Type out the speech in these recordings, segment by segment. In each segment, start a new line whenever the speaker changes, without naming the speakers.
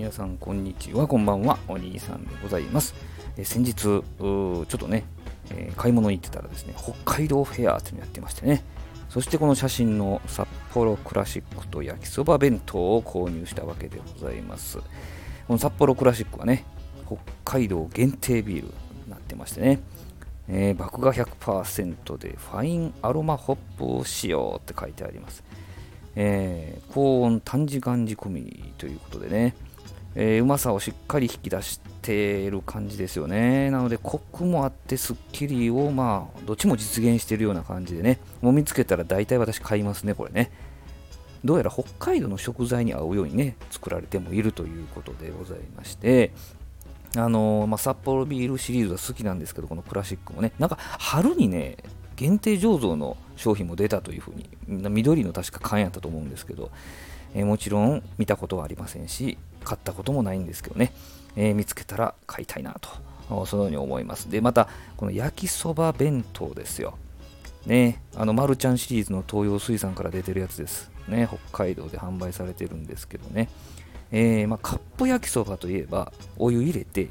皆さんこんにちはこんばんはお兄さんでございます。え先日ちょっとね、えー、買い物に行ってたらですね北海道フェアっていうのやってましてね。そしてこの写真の札幌クラシックと焼きそば弁当を購入したわけでございます。この札幌クラシックはね北海道限定ビールになってましてね。えー、麦芽100%でファインアロマホップを使用って書いてあります。えー、高温短時間仕込みということでね、えー、うまさをしっかり引き出している感じですよね。なので、コクもあってすっきりを、まあ、どっちも実現しているような感じでね、もう見つけたら大体私買いますね、これね。どうやら北海道の食材に合うようにね、作られてもいるということでございまして、あのー、まあ、札幌ビールシリーズは好きなんですけど、このクラシックもね、なんか春にね、限定醸造の商品も出たというふうに、緑の確か缶やったと思うんですけど、えー、もちろん見たことはありませんし、買ったこともないんですけどね、えー、見つけたら買いたいなと、そのように思います。で、また、この焼きそば弁当ですよ。ね、あの、マルちゃんシリーズの東洋水産から出てるやつです。ね、北海道で販売されてるんですけどね。えー、まあ、カップ焼きそばといえば、お湯入れて、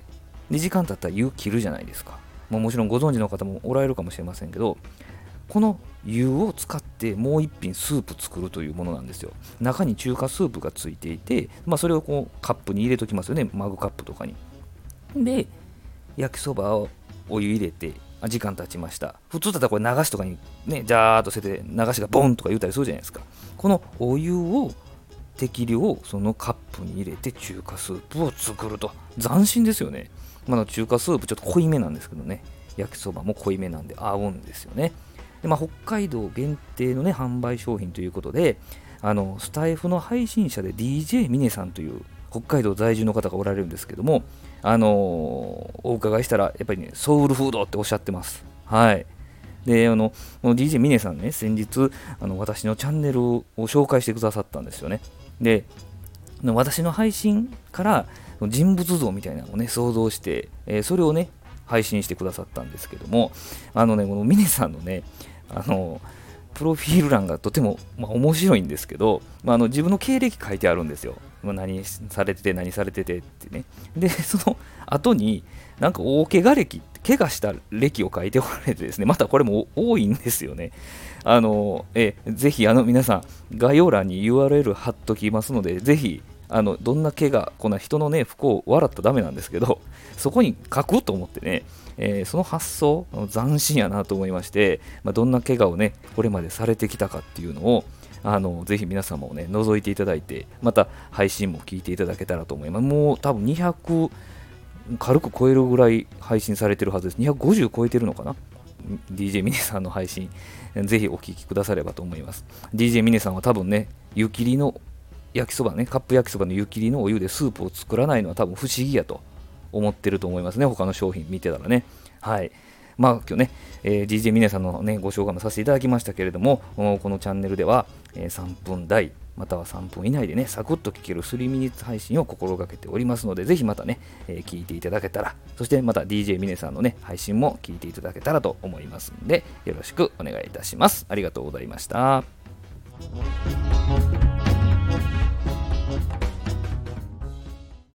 で、時間経ったら湯切るじゃないですか。ももちろんご存知の方もおられるかもしれませんけど、この湯を使ってもう一品スープ作るというものなんですよ。中に中華スープがついていて、まあ、それをこうカップに入れときますよね、マグカップとかに。で、焼きそばをお湯入れて、時間経ちました。普通だったらこれ流しとかにね、ジャーっとせてて流しがボンとか言うたりするじゃないですか。このお湯を適量そのカップに入れて中華スープを作ると。斬新ですよね。まあ、中華スープちょっと濃いめなんですけどね。焼きそばも濃いめなんで合うんですよね。でまあ、北海道限定のね、販売商品ということで、あの、スタイフの配信者で DJ ミネさんという北海道在住の方がおられるんですけども、あのー、お伺いしたら、やっぱりね、ソウルフードっておっしゃってます。はい。で、あの、この DJ ミネさんね、先日、あの私のチャンネルを紹介してくださったんですよね。で、私の配信から人物像みたいなのをね、想像して、えー、それをね、配信してくださったんですけども、あのね、このミネさんのね、あの、プロフィール欄がとても、まあ、面白いんですけど、まあ、あの自分の経歴書いてあるんですよ。まあ、何されてて、何されててってね。で、その後に、なんか大怪我歴、怪我した歴を書いておられてですね、またこれも多いんですよね。あの、えぜひ、あの、皆さん、概要欄に URL 貼っときますので、ぜひ、あのどんな怪我、こんな人のね、不幸を笑ったらダメなんですけど、そこに書くと思ってね、えー、その発想、斬新やなと思いまして、まあ、どんな怪我をね、これまでされてきたかっていうのを、あのぜひ皆様もね、覗いていただいて、また配信も聞いていただけたらと思います。もう多分200、軽く超えるぐらい配信されてるはずです。250超えてるのかな？DJ ミネさんの配信、ぜひお聴きくださればと思います。DJ ミネさんは多分ね、湯切りの焼きそばね、カップ焼きそばの湯切りのお湯でスープを作らないのは多分不思議やと思ってると思いますね、他の商品見てたらね。はい。まあ今日ね、えー、DJ ミネさんのね、ご紹介もさせていただきましたけれども、このチャンネルでは、えー、3分台、または3分以内でね、サクッと聞ける3ミニッツ配信を心がけておりますので、ぜひまたね、えー、聞いていただけたら、そしてまた DJ ミネさんのね、配信も聞いていただけたらと思いますので、よろしくお願いいたします。ありがとうございました。